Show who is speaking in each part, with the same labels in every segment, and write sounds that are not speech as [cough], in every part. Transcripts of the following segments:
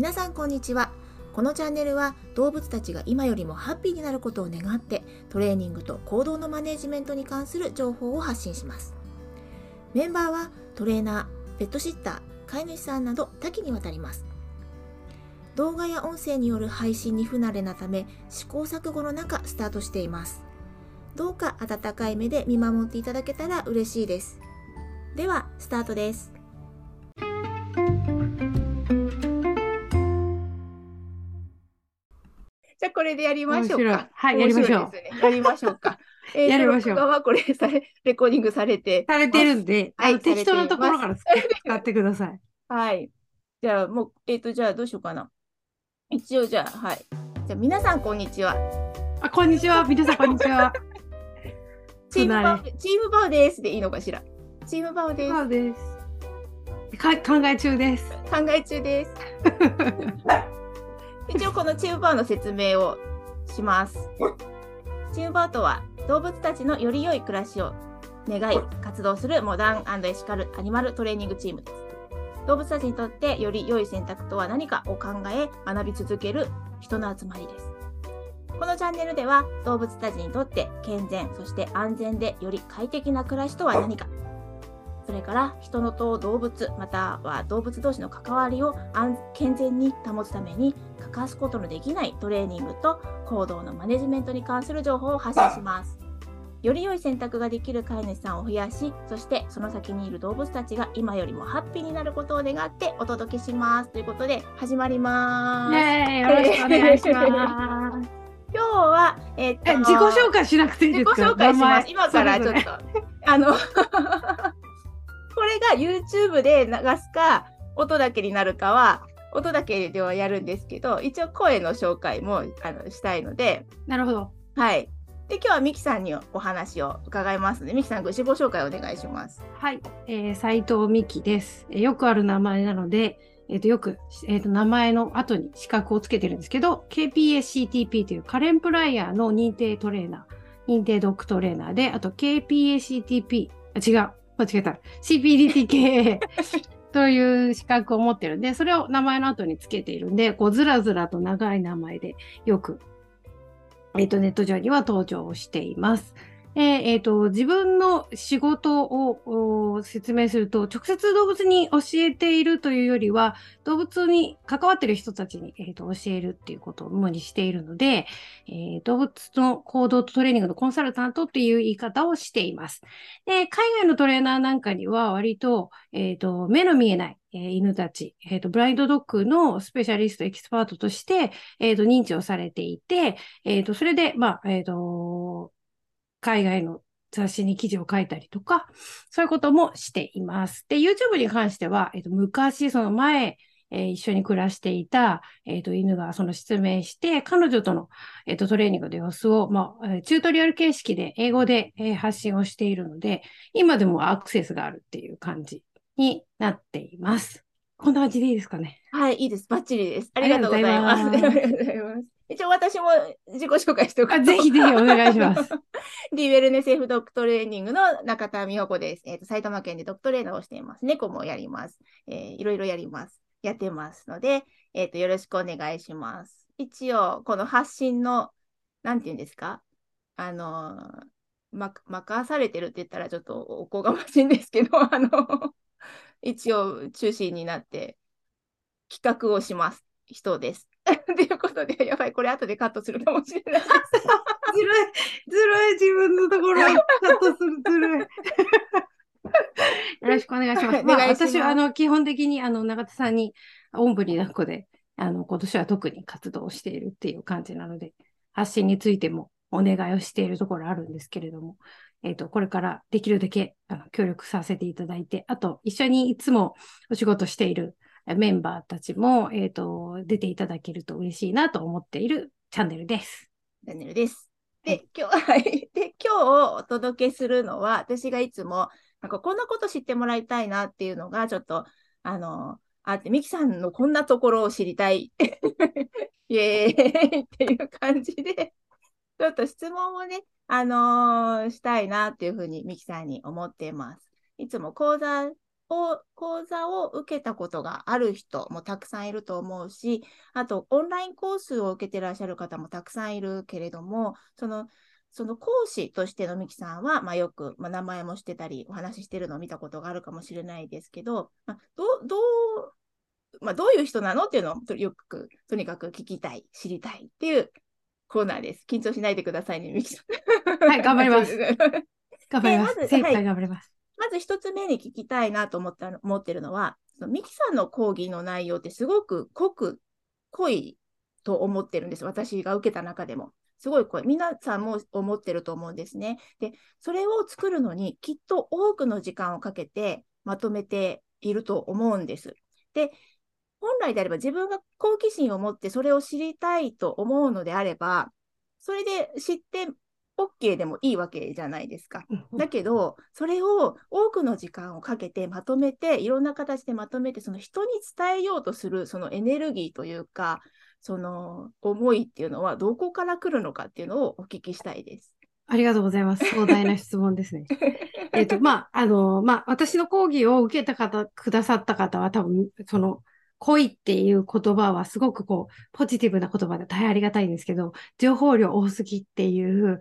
Speaker 1: 皆さんこんにちは。このチャンネルは動物たちが今よりもハッピーになることを願ってトレーニングと行動のマネジメントに関する情報を発信します。メンバーはトレーナーペットシッター飼い主さんなど多岐にわたります。動画や音声による配信に不慣れなため試行錯誤の中スタートしています。どうか温かい目で見守っていただけたら嬉しいです。ではスタートです。じゃあこれでやりましょうか。
Speaker 2: はい、やりましょう。
Speaker 1: ね、やりましょうか。[laughs]
Speaker 2: えー、やりましょう。
Speaker 1: はこれされレコーディングされて。
Speaker 2: されてるんで、はい、適当なところから使ってください。[laughs]
Speaker 1: はい。じゃあもう、えっ、ー、と、じゃあどうしようかな。一応じゃあ、はい。じゃあ皆さんこんにちは。
Speaker 2: あ、こんにちは。皆さんこんにちは。[laughs]
Speaker 1: チームバウ、チームバウですでいいのかしら？チームバウです。
Speaker 2: バウです。か考え中です。
Speaker 1: 考え中です。一応このチームバーの説明をします。チームバーとは動物たちのより良い暮らしを願い活動するモダンエシカルアニマルトレーニングチームです。動物たちにとってより良い選択とは何かを考え学び続ける人の集まりです。このチャンネルでは動物たちにとって健全そして安全でより快適な暮らしとは何かそれから人のと動物または動物同士の関わりを健全に保つために欠かすことのできないトレーニングと行動のマネジメントに関する情報を発信します。より良い選択ができる飼い主さんを増やし、そしてその先にいる動物たちが今よりもハッピーになることを願ってお届けします。ということで始まります。
Speaker 2: よろしくお願いします。
Speaker 1: 今日は、えー、っと
Speaker 2: 自己紹介しなくていいですか？
Speaker 1: 自己紹介します。今からちょっと、あのが YouTube で流すか、音だけになるかは、音だけではやるんですけど、一応声の紹介もあのしたいので。
Speaker 2: なるほど。
Speaker 1: はい。で、今日はミキさんにお話を伺いますので、ミキさん、ご自己紹介お願いします。
Speaker 2: はい。えー、斉藤美希です。えー、よくある名前なので、えー、とよく、えー、と名前の後に資格をつけてるんですけど、KPSCTP というカレンプライヤーの認定トレーナー、認定ドッグトレーナーで、あと KPACTP、あ違う、間違えた。CPDTKA [laughs] という資格を持ってるんで、それを名前の後につけているんで、こうずらずらと長い名前でよく、えっ、ー、と、ネット上には登場しています。えーと、自分の仕事を説明すると、直接動物に教えているというよりは、動物に関わっている人たちに、えーと、教えるっていうことを主にしているので、えー、動物の行動とトレーニングのコンサルタントっていう言い方をしています。で海外のトレーナーなんかには割と,、えーと、目の見えないえー、犬たち、えーと、ブラインドドッグのスペシャリスト、エキスパートとして、えーと、認知をされていて、えーと、それで、まあ、えーと、海外の雑誌に記事を書いたりとか、そういうこともしています。で、YouTube に関しては、えっと、昔、その前、えー、一緒に暮らしていた、えっ、ー、と、犬がその失明して、彼女との、えっ、ー、と、トレーニングの様子を、まあ、チュートリアル形式で英語で、え発信をしているので、今でもアクセスがあるっていう感じになっています。こんな感じでいいですかね？
Speaker 1: はい、いいです。バッチリです。ありがとうございます。ありがとうございます。[laughs] 一応私も自己紹介しておく
Speaker 2: と。ぜひぜひお願いします。[laughs]
Speaker 1: ディウェルネセーフドッグトレーニングの中田美穂子です。えっ、ー、と、埼玉県でドッグトレーナーをしています。猫もやります。えー、いろいろやります。やってますので、えっ、ー、と、よろしくお願いします。一応、この発信の、なんていうんですか？あの、ま、任されてるって言ったらちょっとおこがましいんですけど、[laughs] あの、一応中心になって企画をします人です。[laughs] ということで、やばい、これ後でカットするかもしれない。[laughs]
Speaker 2: ずるい、ずるい、自分のところカットする、ずるい。[laughs] よろしくお願いします。まあ、私はあの基本的にあの永田さんにおんぶに抱っこであの今年は特に活動をしているっていう感じなので、発信についてもお願いをしているところあるんですけれども、えっ、ー、と、これからできるだけあの協力させていただいて、あと一緒にいつもお仕事しているメンバーたちも、えっ、ー、と、出ていただけると嬉しいなと思っているチャンネルです。
Speaker 1: チャンネルです。で、今日、[laughs] はい。で、今日お届けするのは、私がいつも、なんかこんなこと知ってもらいたいなっていうのが、ちょっと、あの、あって、ミキさんのこんなところを知りたい。[laughs] イエーイっていう感じで、ちょっと質問をね、あのー、したいなっていうふうにミキさんに思っています。いつも講座を講座を受けたことがある人もたくさんいると思うし、あとオンラインコースを受けてらっしゃる方もたくさんいるけれども、そのその講師としてのミキさんは、まあ、よく、まあ、名前もしてたり、お話ししてるのを見たことがあるかもしれないですけど、まあ、どどう、まあ、どういう人なのっていうのをよく、とにかく聞きたい、知りたいっていうコーナーです。緊張しないでくださいね、ミキさ
Speaker 2: ん。はい、頑張ります。[laughs] 頑張ります。精一杯頑張ります。
Speaker 1: まず一つ目に聞きたいなと思った思ってるのは、そのミキさんの講義の内容ってすごく濃く、濃いと思ってるんです。私が受けた中でも。すごいこれ、皆さんも思ってると思うんですね。で、それを作るのにきっと多くの時間をかけてまとめていると思うんです。で、本来であれば自分が好奇心を持ってそれを知りたいと思うのであれば、それで知って OK でもいいわけじゃないですか。だけど、それを多くの時間をかけてまとめて、いろんな形でまとめて、その人に伝えようとするそのエネルギーというか、その思いっていうのはどこから来るのかっていうのをお聞きしたいです。
Speaker 2: ありがとうございます。壮大な質問ですね。[laughs] えっと、まあ、あの、まあ、私の講義を受けた方、くださった方は多分、その、恋っていう言葉はすごくこう、ポジティブな言葉で大変ありがたいんですけど、情報量多すぎっていう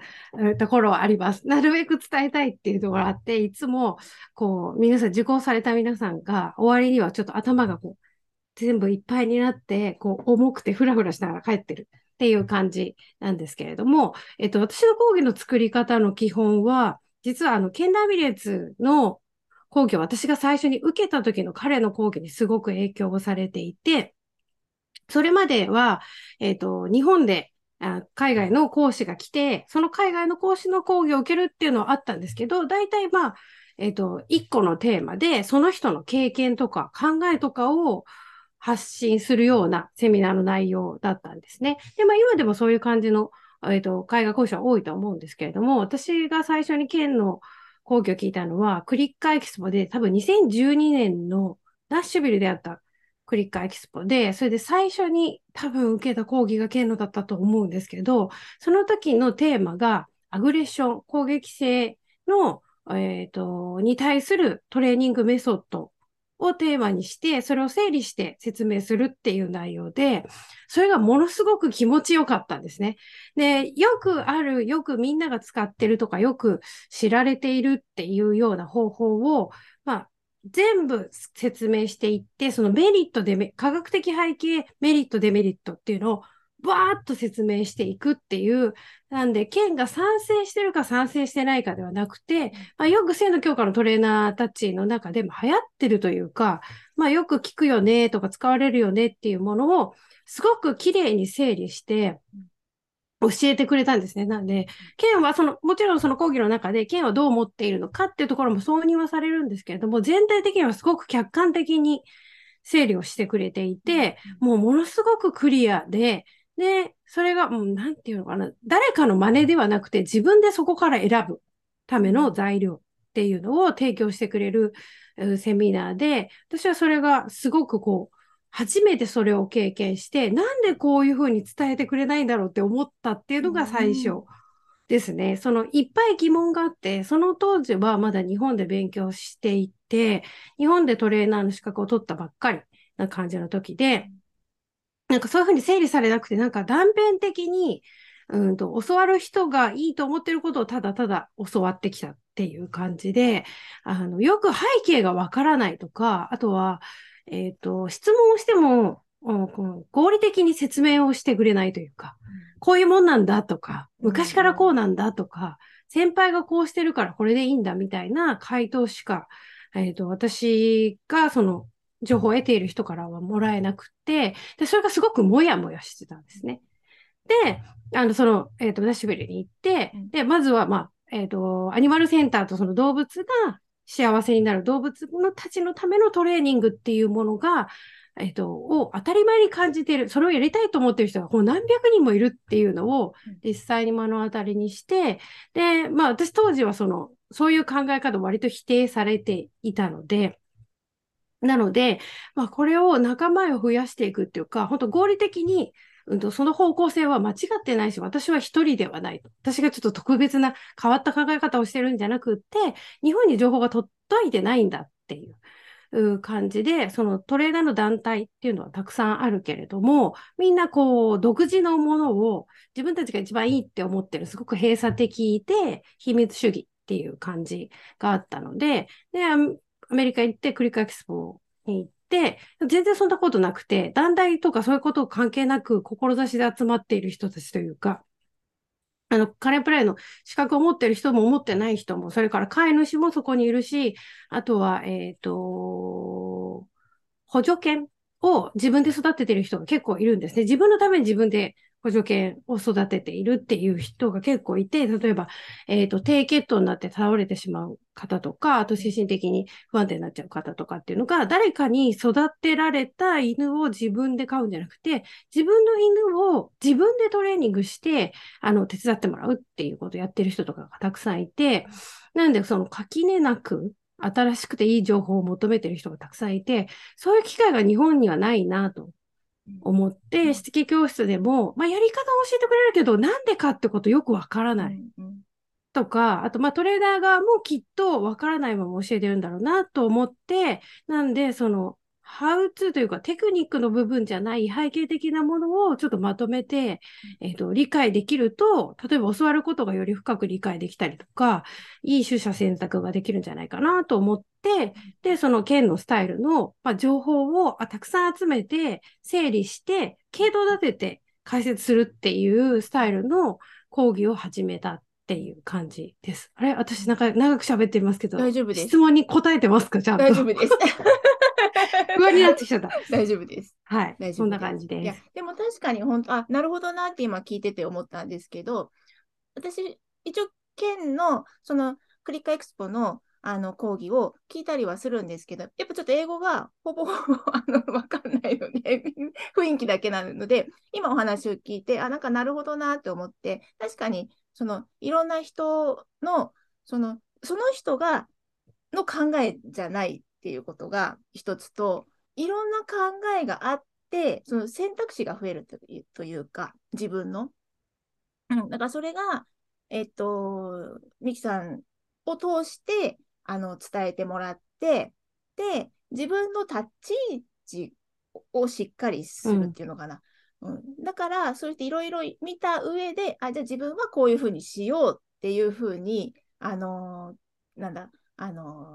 Speaker 2: ところはあります。なるべく伝えたいっていうところがあって、いつも、こう、皆さん、受講された皆さんが終わりにはちょっと頭がこう、全部いっぱいになって、こう、重くてフラフラしながら帰ってるっていう感じなんですけれども、えっと、私の講義の作り方の基本は、実はあの、ケンダービレッツの講義を私が最初に受けた時の彼の講義にすごく影響をされていて、それまでは、えっと、日本で海外の講師が来て、その海外の講師の講義を受けるっていうのはあったんですけど、大体まあ、えっと、一個のテーマで、その人の経験とか考えとかを、発信するようなセミナーの内容だったんですね。で、まあ今でもそういう感じの、えっ、ー、と、海外講師は多いと思うんですけれども、私が最初に県の講義を聞いたのは、クリッカーエキスポで、多分2012年のナッシュビルであったクリッカーエキスポで、それで最初に多分受けた講義が剣道だったと思うんですけど、その時のテーマが、アグレッション、攻撃性の、えっ、ー、と、に対するトレーニングメソッドをテーマにして、それを整理して説明するっていう内容で、それがものすごく気持ちよかったんですね。で、よくある、よくみんなが使ってるとか、よく知られているっていうような方法を、まあ、全部説明していって、そのメリットで、科学的背景、メリット、デメリットっていうのをバーッと説明していくっていう、なんで、県が賛成してるか賛成してないかではなくて、まあ、よく性の強化のトレーナーたちの中でも流行ってるというか、まあ、よく聞くよねとか使われるよねっていうものを、すごく綺麗に整理して、教えてくれたんですね。なんで、県はその、もちろんその講義の中で、県はどう思っているのかっていうところも挿入はされるんですけれども、全体的にはすごく客観的に整理をしてくれていて、もうものすごくクリアで、で、それが、もう、なんていうのかな、誰かの真似ではなくて、自分でそこから選ぶための材料っていうのを提供してくれるセミナーで、私はそれがすごくこう、初めてそれを経験して、なんでこういうふうに伝えてくれないんだろうって思ったっていうのが最初ですね。うん、そのいっぱい疑問があって、その当時はまだ日本で勉強していて、日本でトレーナーの資格を取ったばっかりな感じの時で、なんかそういうふうに整理されなくて、なんか断片的に、うんと、教わる人がいいと思ってることをただただ教わってきたっていう感じで、あの、よく背景がわからないとか、あとは、えっ、ー、と、質問をしても、うん、合理的に説明をしてくれないというか、こういうもんなんだとか、昔からこうなんだとか、先輩がこうしてるからこれでいいんだみたいな回答しか、えっ、ー、と、私がその情報を得ている人からはもらえなくて、で、それがすごくもやもやしてたんですね。で、あの、その、えっ、ー、と、ダッシュベルに行って、で、まずは、まあ、えっ、ー、と、アニマルセンターとその動物が幸せになる動物のたちのためのトレーニングっていうものが、えっ、ー、と、を当たり前に感じている、それをやりたいと思っている人がこう何百人もいるっていうのを実際に目の当たりにして、で、まあ私当時はその、そういう考え方を割と否定されていたので、なので、まあ、これを仲間を増やしていくっていうか、本当合理的に、うん、その方向性は間違ってないし、私は一人ではない。私がちょっと特別な変わった考え方をしてるんじゃなくって、日本に情報が届いてないんだっていう。感じで、そのトレーダーの団体っていうのはたくさんあるけれども、みんなこう、独自のものを自分たちが一番いいって思ってる、すごく閉鎖的で秘密主義っていう感じがあったので、で、アメリカ行ってクリカエキスポに行って、全然そんなことなくて、団体とかそういうことを関係なく、志で集まっている人たちというか、あの、カレープライの資格を持ってる人も持ってない人も、それから飼い主もそこにいるし、あとは、えっ、ー、と、補助犬を自分で育ててる人が結構いるんですね。自分のために自分で補助犬を育てているっていう人が結構いて、例えば、えっ、ー、と、低血糖になって倒れてしまう方とか、あと精神的に不安定になっちゃう方とかっていうのが、誰かに育てられた犬を自分で飼うんじゃなくて、自分の犬を自分でトレーニングして、あの、手伝ってもらうっていうことをやってる人とかがたくさんいて、なんで、その垣根なく、新しくていい情報を求めてる人がたくさんいて、そういう機会が日本にはないなと思って、しつけ教室でも、まあ、やり方を教えてくれるけど、なんでかってことよくわからない。とか、あと、まあ、トレーダー側もきっとわからないまま教えてるんだろうなと思って、なんで、その、ハウツーというかテクニックの部分じゃない背景的なものをちょっとまとめて、えっ、ー、と、理解できると、例えば教わることがより深く理解できたりとか、いい取捨選択ができるんじゃないかなと思って、で、その剣のスタイルの、まあ、情報をあたくさん集めて、整理して、系統立てて解説するっていうスタイルの講義を始めたっていう感じです。あれ？私なんか長く喋ってますけど、
Speaker 1: 大丈夫です。
Speaker 2: 質問に答えてますか？じゃあ。
Speaker 1: 大丈夫です。[laughs]
Speaker 2: 不安になってきちゃった。
Speaker 1: 大丈夫です。
Speaker 2: はい。大丈夫そんな感じです。いや、
Speaker 1: でも確かに本当、あ、なるほどなって今聞いてて思ったんですけど、私、一応、県の、その、クリックエクスポの、あの講義を聞いたりはするんですけど、やっぱちょっと英語がほぼほぼあの [laughs] 分かんないので、雰囲気だけなので、今お話を聞いて、あ、なんかなるほどなって思って、確かにそのいろんな人の、そのその人がの考えじゃないっていうことが一つと、いろんな考えがあって、その選択肢が増えるというか、自分の。うん、だからそれが、えっと、ミキさんを通して、あの、伝えてもらって、で、自分の立ち位置をしっかりするっていうのかな。うん、うん、だから、そうやっていろいろ見た上で、あ、じゃあ自分はこういうふうにしようっていうふうに、あのー、なんだ、あの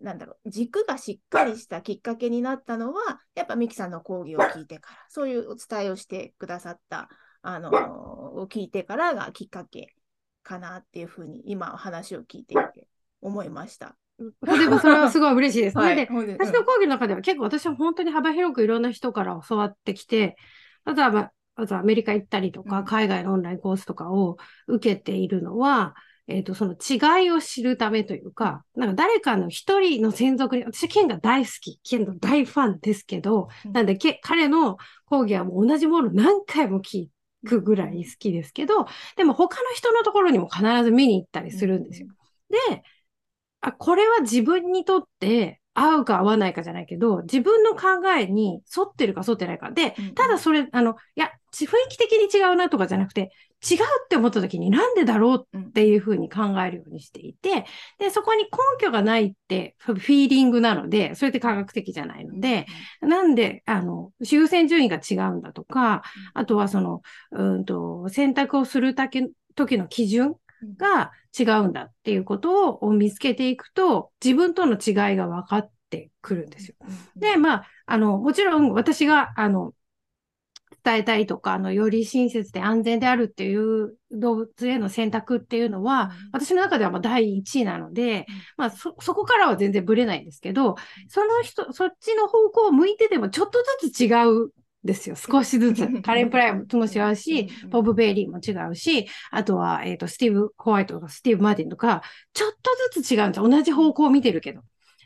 Speaker 1: なんだろう、軸がしっかりしたきっかけになったのは、やっぱミキさんの講義を聞いてから、そういうお伝えをしてくださった、あのを聞いてからがきっかけかなっていうふうに、今話を聞いていて思いました。
Speaker 2: でもそれはすごい嬉しいです。[laughs] はい、で、私の講義の中では結構私は本当に幅広くいろんな人から教わってきて、まずは、まずアメリカ行ったりとか、海外のオンラインコースとかを受けているのは、えっ、ー、と、その違いを知るためというか、なんか誰かの一人の専属に、私、ケンが大好き、ケンの大ファンですけど、うん、なんでけ、彼の講義はもう同じもの何回も聞くぐらい好きですけど、でも他の人のところにも必ず見に行ったりするんですよ。で、あ、これは自分にとって合うか合わないかじゃないけど、自分の考えに沿ってるか沿ってないか。で、ただそれ、あの、いや、雰囲気的に違うなとかじゃなくて、違うって思った時になんでだろうっていうふうに考えるようにしていて、で、そこに根拠がないってフィーリングなので、それって科学的じゃないので、なんで、あの、優先順位が違うんだとか、あとはその、うんと、選択をするだけ、時の基準が違うんだっていうことを見つけていくと、自分との違いが分かってくるんですよ。で、まあ、あの、もちろん私が、あの、伝えたいとか、あの、より親切で安全であるっていう動物への選択っていうのは、私の中ではま第一位なので、まあそ、そこからは全然ブレないんですけど、その人、そっちの方向を向いててもちょっとずつ違うですよ。少しずつ。[laughs] カレン・プライムも違うし、ボブ・ベイリーも違うし、あとは、えっ、ー、と、スティーブ・ホワイトとかスティーブ・マーティンとか、ちょっとずつ違うんですよ。同じ方向を見てるけど。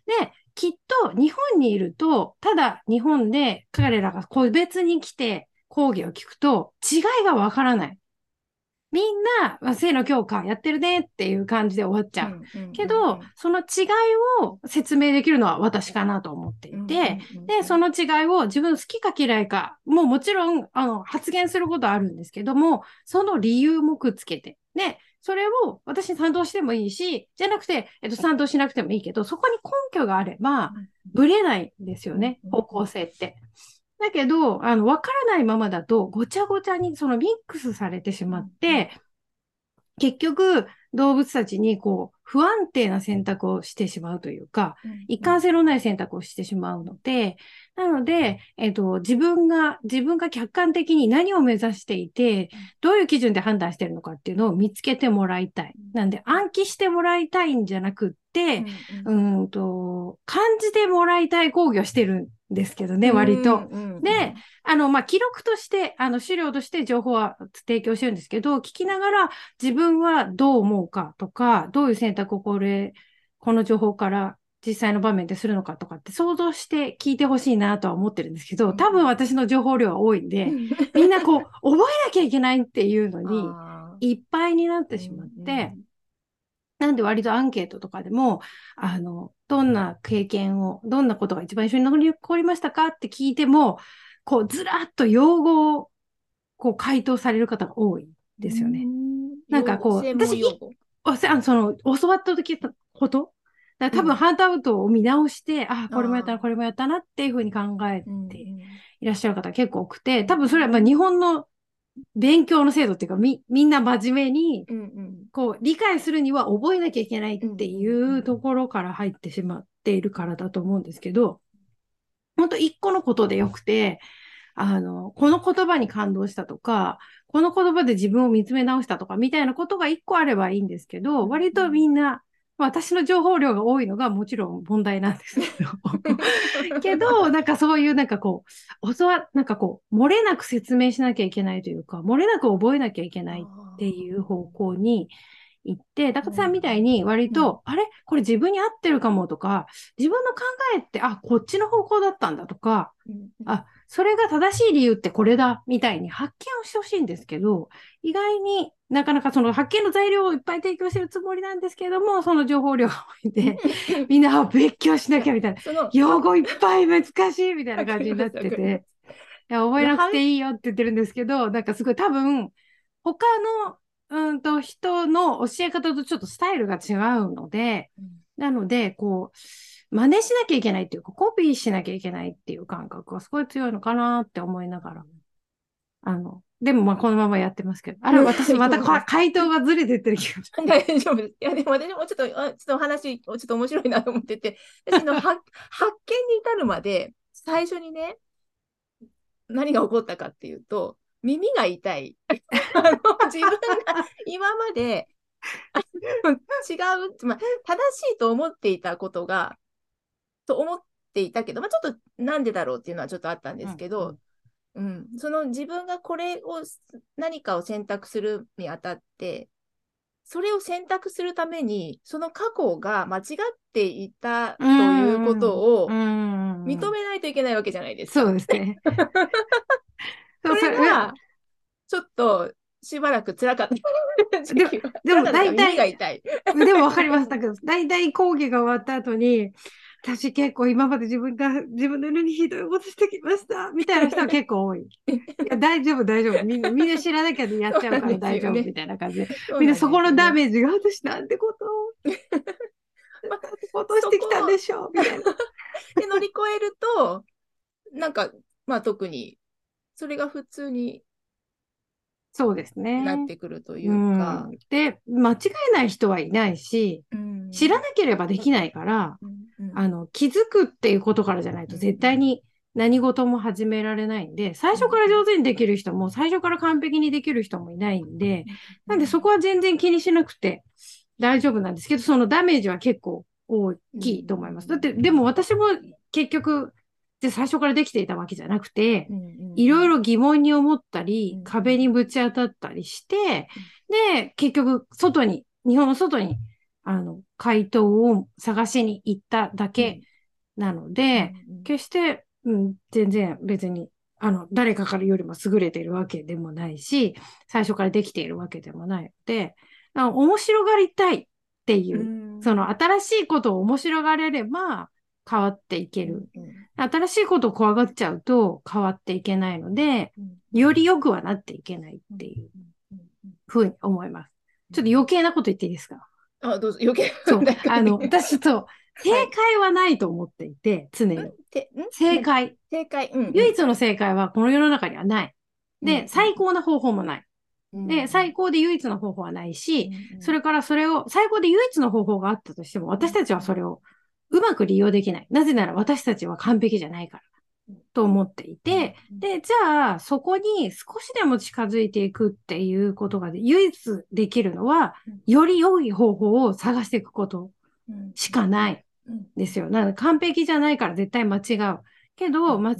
Speaker 2: で、きっと日本にいると、ただ日本で彼らが個別に来て、講義を聞くと違いがわからない。みんな、まあ、性の強化やってるねっていう感じで終わっちゃう。けど、その違いを説明できるのは私かなと思っていて、で、その違いを自分好きか嫌いか、もうもちろん、あの、発言することあるんですけども、その理由もくっつけて、で、それを私に賛同してもいいし、じゃなくて、えっと、賛同しなくてもいいけど、そこに根拠があれば、ぶれないんですよね、
Speaker 1: うん。
Speaker 2: 方向性って。だけど、あの、わからないままだと、ごちゃごちゃにそのミックスされてしまって、結局、動物たちにこう、不安定な選択をしてしまうというか、一貫性のない選択をしてしまうので、なので、えっと、自分が、自分が客観的に何を目指していて、どういう基準で判断してるのかっていうのを見つけてもらいたい。なんで、暗記してもらいたいんじゃなくって、うーんと、感じてもらいたい講義をしてるんですけどね、割と。で、あの、まあ、記録として、あの、資料として情報は提供してるんですけど、聞きながら自分はどう思うかとか、どういう選択をこれ、この情報から実際の場面でするのかとかって想像して聞いてほしいなとは思ってるんですけど、多分私の情報量は多いんで、みんなこう、覚えなきゃいけないっていうのに、[laughs] いっぱいになってしまって、なんで割とアンケートとかでも、あの、どんな経験を、どんなことが一番印象に残りましたかって聞いても、こう、ずらっと用語を、こう、回答される方が多いですよね。なんかこう私あのその、教わった時のことだから多分、
Speaker 1: うん。
Speaker 2: ハンドアウトを見直して、あ、これもやったな、これもやったなっていうふうに考え
Speaker 1: うん
Speaker 2: ていらっしゃる方結構多くて、多分それはまあ日本の勉強の制度っていうか、み、みんな真面目に、
Speaker 1: うんうん。
Speaker 2: こう、理解するには覚えなきゃいけないってい
Speaker 1: うんうんうん
Speaker 2: うところから入ってしまっているからだと思うんですけど、本当一個のことでよくて、あの、この言葉に感動したとか、この言葉で自分を見つめ直したとか、みたいなことが一個あればいいんですけど、
Speaker 1: うん。
Speaker 2: 割とみんな、まあ私の情報量が多いのがもちろん問題なんです。けど、けど、なんかそういうなんかこう、教わ、なんかこう、漏れなく説明しなきゃいけないというか、漏れなく覚えなきゃいけないっていう方向に行って、高田さんみたいに割と、あれ？これ自分に合ってるかもとか、自分の考えって、あ、こっちの方向だったんだとか、
Speaker 1: うん。
Speaker 2: あ、それが正しい理由ってこれだ、みたいに発見をしてほしいんですけど、意外になかなかその発見の材料をいっぱい提供してるつもりなんですけども、その情報量が多いん。で、みんなあ勉強しなきゃみたいな。用語いっぱい難しいみたいな感じになってて、いや、覚えなくていいよって言ってるんですけど、なんかすごい多分、他の、うんと、人の教え方とちょっとスタイルが違うので、なので、こう、真似しなきゃいけないっていうか、コピーしなきゃいけないっていう感覚がすごい強いのかなって思いながら、あの、でもまあこのままやってますけど、あれ私またか回答がずれてってる気がする。[laughs]
Speaker 1: 大丈夫です。いや、でも私もちょっと、あちょっとお話、ちょっと面白いなと思ってて、[laughs] 私の発発見に至るまで、最初にね、何が起こったかっていうと、耳が痛い。あの自分が今まで違う、まあ、正しいと思っていたことが、と思っていたけど、まあ、ちょっとなんでだろうっていうのはちょっとあったんですけど、うん、その自分がこれを何かを選択するにあたって、それを選択するために、その過去が間違っていたということを
Speaker 2: 認
Speaker 1: 認めないといけないわけじゃないですか。
Speaker 2: そうですね。[laughs]
Speaker 1: それが、ちょっとしばらく辛かった。
Speaker 2: でも
Speaker 1: 辛かった
Speaker 2: 大体
Speaker 1: 耳が痛い。
Speaker 2: でも分かりましたけど、大体講義が終わった後に、私結構今まで自分が自分の色にひどいことしてきました、みたいな人は結構多い。[laughs] いや大丈夫、大丈夫。みんな、みんな知らなきゃやっちゃうから大丈夫、みたいな感じで。みんなそこのダ
Speaker 1: ー
Speaker 2: メージが私なんてこと？を、なんてことをしてきたんでしょう、みたいな。
Speaker 1: で乗り越えると、なんか、まあ特に、それが普通に
Speaker 2: そうですね。
Speaker 1: なってくるという
Speaker 2: うん。
Speaker 1: か。
Speaker 2: で、間違えない人はいないし、
Speaker 1: うん。
Speaker 2: 知らなければできないから、
Speaker 1: うんうん。
Speaker 2: あの、気づくっていうことからじゃないと絶対に何事も始められないんで、最初から上手にできる人も、最初から完璧にできる人もいないんで、なんでそこは全然気にしなくて大丈夫なんですけど、そのダメージは結構大きいと思います。だって、でも私も結局、で最初からできていたわけじゃなくて、いろいろ疑問に思ったり
Speaker 1: うん、
Speaker 2: 壁にぶち当たったりして、で、結局、外に、日本の外に、あの、回答を探しに行っただけなので、決して、うん、全然別に、あの、誰かからよりも優れているわけでもないし、最初からできているわけでもないので、あの面白がりたいっていう、その新しいことを面白がれれば変わっていける。新しいことを怖がっちゃうと変わっていけないので、より良くはなっていけないっていうふうに思います。ちょっと余計なこと言っていいですか？
Speaker 1: あ、どうぞ、余計。
Speaker 2: そう。[laughs] あの、私と、正解はないと思っていて、常に。
Speaker 1: てん？
Speaker 2: 正解。
Speaker 1: 正解。うん。
Speaker 2: 唯一の正解はこの世の中にはない。で、
Speaker 1: うん
Speaker 2: 最高な方法もない。
Speaker 1: うん
Speaker 2: で、最高で唯一の方法はないし、
Speaker 1: うん
Speaker 2: それからそれを、最高で唯一の方法があったとしても、私たちはそれをうまく利用できない。なぜなら私たちは完璧じゃないから
Speaker 1: うん。
Speaker 2: と思っていて、
Speaker 1: うん
Speaker 2: で、じゃあ、そこに少しでも近づいていくっていうことがで唯一できるのは
Speaker 1: うん、
Speaker 2: より良い方法を探していくこと
Speaker 1: うん
Speaker 2: しかない。
Speaker 1: うん
Speaker 2: ですよ。なので完璧じゃないから絶対間違う。けど、
Speaker 1: うん
Speaker 2: 間違っ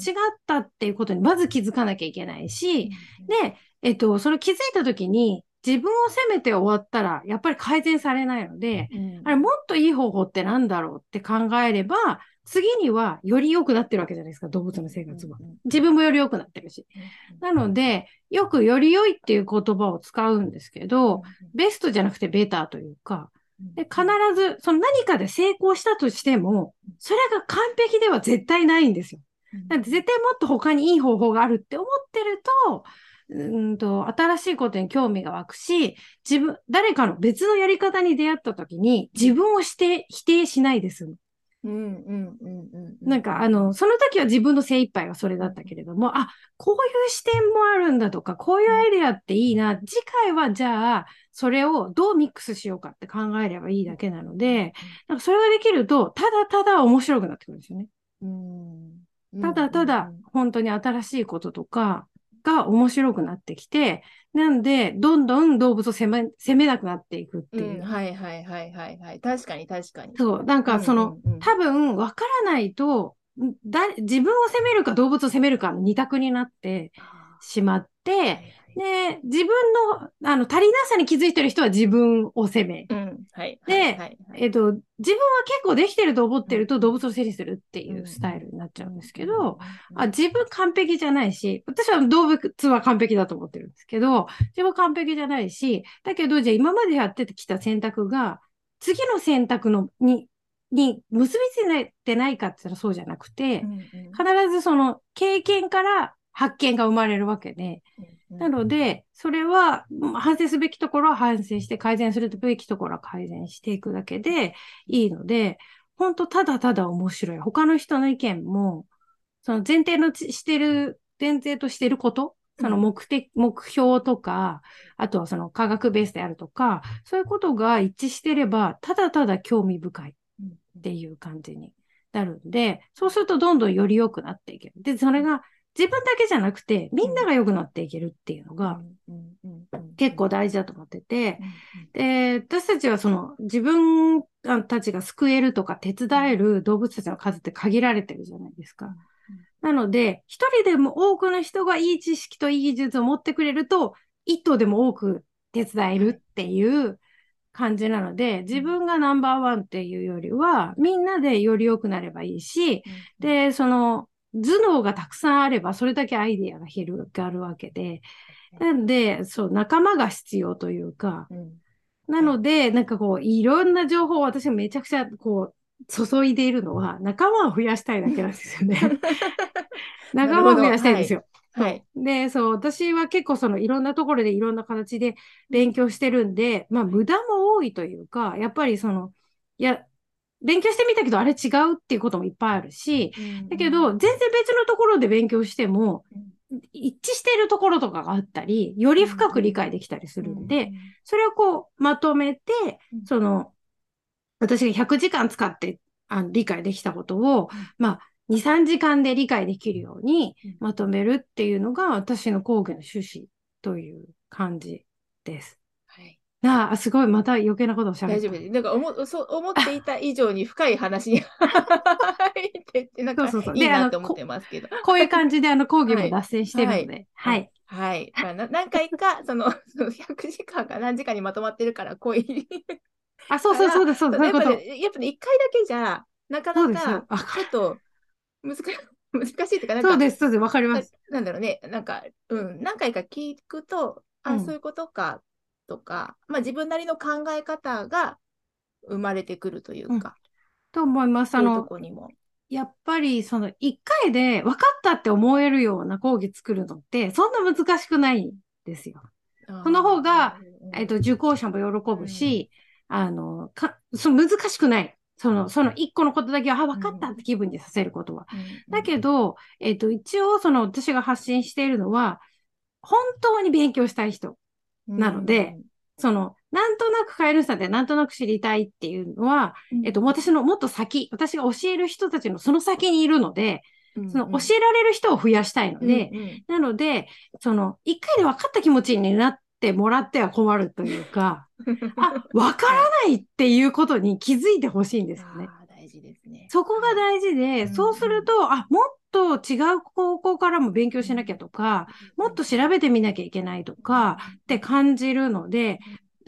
Speaker 2: たっていうことにまず気づかなきゃいけないし、で、えっと、それ気づいたときに自分を責めて終わったら、やっぱり改善されないので、
Speaker 1: うん。
Speaker 2: あれ、もっといい方法ってなんだろうって考えれば、次にはより良くなってるわけじゃないですか、動物の生活は。自分もより良くなってるし。なので、よくより良いっていう言葉を使うんですけど、ベストじゃなくてベターというか、で必ず、その何かで成功したとしても、それが完璧では絶対ないんですよ。だって絶対もっと他にいい方法があるって思ってると、うーんと、新しいことに興味が湧くし、自分、誰かの別のやり方に出会った時に、自分をして、否定しないです。
Speaker 1: うんうんうんうん
Speaker 2: なんか、あの、その時は自分の精一杯はそれだったけれども、あ、こういう視点もあるんだとか、こういうアイデアっていいな。次回はじゃあ、それをどうミックスしようかって考えればいいだけなので、なんかそれができると、ただただ面白くなってくるんですよね。
Speaker 1: うん
Speaker 2: ただただ本当に新しいこととかが面白くなってきて、なんで、どんどん動物を責め責めなくなっていくって
Speaker 1: う。ん
Speaker 2: いう。
Speaker 1: はいはいはいはいはい。確かに確かに。
Speaker 2: そう、なんかその、
Speaker 1: うんうん。うん
Speaker 2: 多分分からないと、んだ自分を責めるか動物を責めるかの二択になってしまって、で、自分のあの足りなさに気づいてる人は自分を責め、
Speaker 1: うん。はい。
Speaker 2: で
Speaker 1: はい。はい。はい。
Speaker 2: えっと、自分は結構できてると思ってると動物を整理するっていうスタイルになっちゃうんですけど、あ、自分完璧じゃないし、私は動物は完璧だと思ってるんですけど、自分は完璧じゃないし、だけど、じゃあ今までやってきた選択が、次の選択の、に、に結びついてないかって言ったらそうじゃなくて、必ずその経験から発見が生まれるわけで、なので、それはうん反省すべきところは反省して、改善するべきところは改善していくだけでいいので、本当ただただ面白い。他の人の意見も、その前提のちしてる、前提としてること、その目的、目標とか、あとはその科学ベースであるとか、そういうことが一致してれば、ただただ興味深いっていう感じになるんで、そうするとどんどんより良くなっていける。で、それが自分だけじゃなくて、みんなが良くなっていけるっていうのが結構大事だと思ってて、で、私たちはその自分たちが救えるとか手伝える動物たちの数って限られてるじゃないですか。なので、一人でも多くの人がいい知識といい技術を持ってくれると、一頭でも多く手伝えるっていう感じなので、自分がナンバーワンっていうよりは、みんなでより良くなればいいし、で、その頭脳がたくさんあれば、それだけアイディアが広がるわけで、なんで、そう、仲間が必要というか、なので、なんかこう、いろんな情報を私がめちゃくちゃ、こう、注いでいるのは、仲間を増やしたいだけなんですよね。[laughs] 仲間を増やしたいんですよ。
Speaker 1: はい。
Speaker 2: で、そう、私は結構そのいろんなところでいろんな形で勉強してるんで、まあ無駄も多いというか、やっぱりその、いや、勉強してみたけどあれ違うっていうこともいっぱいあるし、だけど、全然別のところで勉強しても、一致しているところとかがあったり、より深く理解できたりするんで、それをこうまとめて、その、私が100時間使ってあ理解できたことを、まあ、2、3時間で理解できるようにまとめるっていうのが私の講義の趣旨という感じです。
Speaker 1: はい。
Speaker 2: ああ、すごい、また余計なことをしゃべ。
Speaker 1: 大丈夫です。なんか思そう思っていた以上に深い話に [laughs] 入ってって、なんか
Speaker 2: そうそうそう
Speaker 1: いい
Speaker 2: であの
Speaker 1: なと思ってますけど。
Speaker 2: こういう感じであの講義も
Speaker 1: はい
Speaker 2: 脱線してるので、はい。
Speaker 1: はい。まあ、な何回か、[laughs] その、その100時間か何時間にまとまってるから、こういう。
Speaker 2: あ、そうそうそうです、そうです、そういうこと。
Speaker 1: やっぱね、やっぱね、1回だけじゃ、なかな
Speaker 2: そうですよ
Speaker 1: か、ちょっと難し難しいっていうか、なんか、
Speaker 2: そうです、そうです、わかります。
Speaker 1: なんだろうね、なんか、うん、何回か聞くと、あ、
Speaker 2: うん
Speaker 1: そういうことか、とか、まあ自分なりの考え方が生まれてくるというか、
Speaker 2: と思います。あの、
Speaker 1: こにも。
Speaker 2: やっぱりその1回で分かったって思えるような講義作るのって、そんな難しくないんですよ。その方が、えっと、受講者も喜ぶし、あの、か、そう難しくない。その、その一個のことだけは、あ、分かったって気分にさせることは。だけど、えっ、と、一応、その、私が発信しているのは、本当に勉強したい人なので、その、なんとなくカエルさんでなんとなく知りたいっていうのは、えっと、私のもっと先、私が教える人たちのその先にいるので、その教えられる人を増やしたいので、うんうん、なので、その、一回で分かった気持ちになってもらっては困るというか、[laughs] あ、分からないっていうことに気づいてほしいんですよね。
Speaker 1: 大事ですね。
Speaker 2: そこが大事で、そうすると、あ、もっと違う高校からも勉強しなきゃとか、もっと調べてみなきゃいけないとかって感じるので、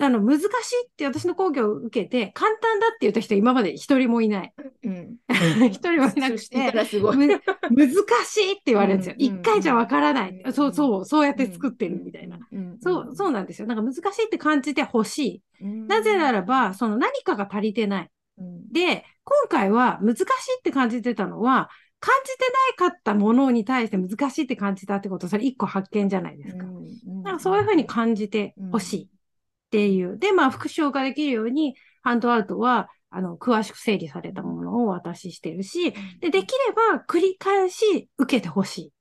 Speaker 2: あの、難しいって私の講義を受けて、簡単だって言った人今まで一人もいない。うん。[laughs] 一人もいなくて、難しいって言われるんですよ。一、うん、回じゃわからない、うん、そうそう、そうやって作ってるみたいな。そう、そうなんですよ。なんか難しいって感じてほしい。なぜならば、その何かが足りてない。で、今回は難しいって感じてたのは、感じてないかったものに対して難しいって感じたってこと、それ一個発見じゃないですか。だからそういうふうに感じてほしい。っていう。で、まあ、復唱ができるように、ハンドアウトは、あの、詳しく整理されたものをお渡ししてるし、で、できれば繰り返し受けてほしい。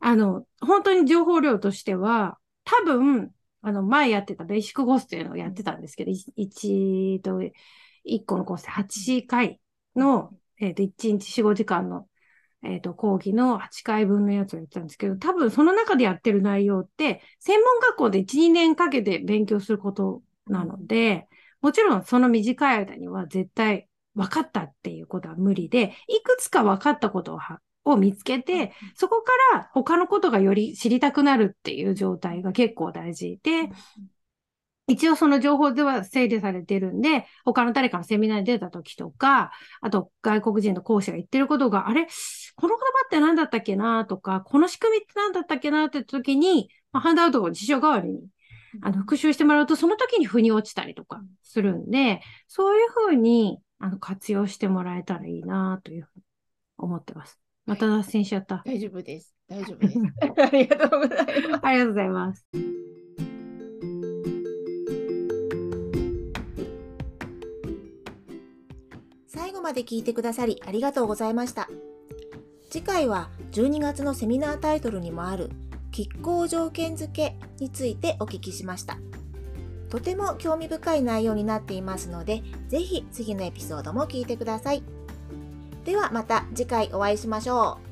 Speaker 2: あの、本当に情報量としては、多分、あの、前やってたベーシックコースというのをやってたんですけど、1と、1個のコースで8回の、えっ、ー、と、1日4、5時間のえっ、ー、と、講義の8回分のやつをやってたんですけど、多分その中でやってる内容って、専門学校で1、2年かけて勉強することなので、もちろんその短い間には絶対分かったっていうことは無理で、いくつか分かったことをを見つけて、そこから他のことがより知りたくなるっていう状態が結構大事で、一応その情報では整理されてるんで、他の誰かのセミナーに出た時とか、あと外国人の講師が言ってることが、あれ？この言葉って何だったっけなとか、この仕組みって何だったっけなって時に、まあ、ハンドアウトを辞書代わりにあの復習してもらうと、その時に腑に落ちたりとかするんで、そういうふうにあの活用してもらえたらいいなというふうに思ってます。また脱線しちゃった。
Speaker 1: 大丈夫です。大丈夫です。[laughs] ありがとうございます。
Speaker 2: ありがとうございます。
Speaker 1: 後まで聞いてくださりありがとうございました。次回は12月のセミナータイトルにもある拮抗条件付けについてお聞きしました。とても興味深い内容になっていますので、ぜひ次のエピソードも聞いてください。ではまた次回お会いしましょう。